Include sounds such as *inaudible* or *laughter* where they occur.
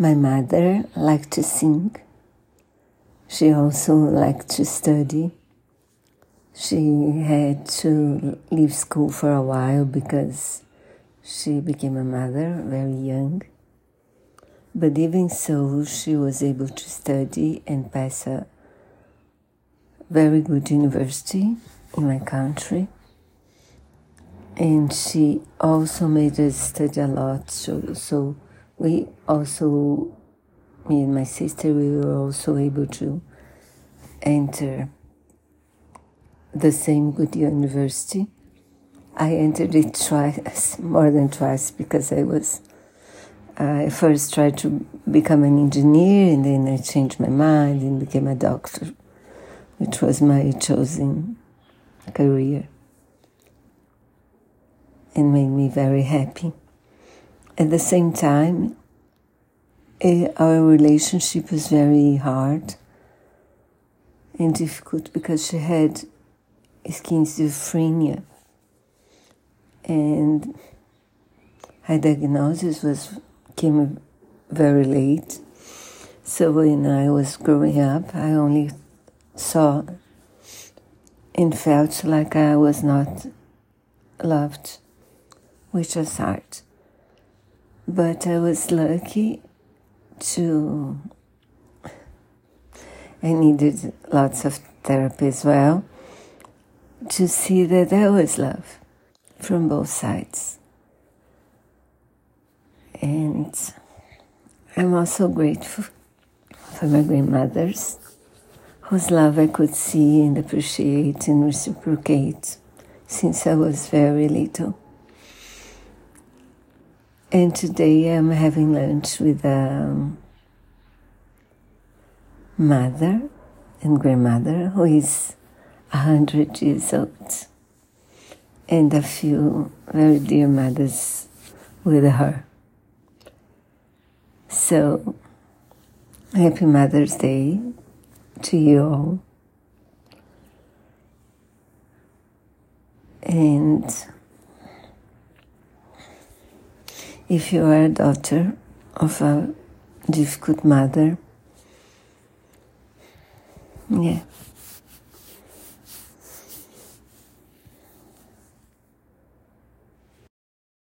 My mother liked to sing. She also liked to study. She had to leave school for a while because she became a mother very young. But even so, she was able to study and pass a very good university in my country. And she also made us study a lot, so, so we also, me and my sister, we were also able to enter the same good university. I entered it twice, *laughs* more than twice, because I was, I first tried to become an engineer and then I changed my mind and became a doctor, which was my chosen career and made me very happy. At the same time, eh, our relationship was very hard and difficult because she had schizophrenia and her diagnosis was came very late. So when I was growing up, I only saw and felt like I was not loved, which was hard. But I was lucky to, I needed lots of therapy as well to see that there was love from both sides. And I'm also grateful for my grandmothers, whose love I could see and appreciate and reciprocate since I was very little. And today I'm having lunch with a um, mother and grandmother who is a hundred years old, and a few very dear mothers with her. So, happy Mother's Day to you all. And if you are a daughter of a difficult mother, yeah.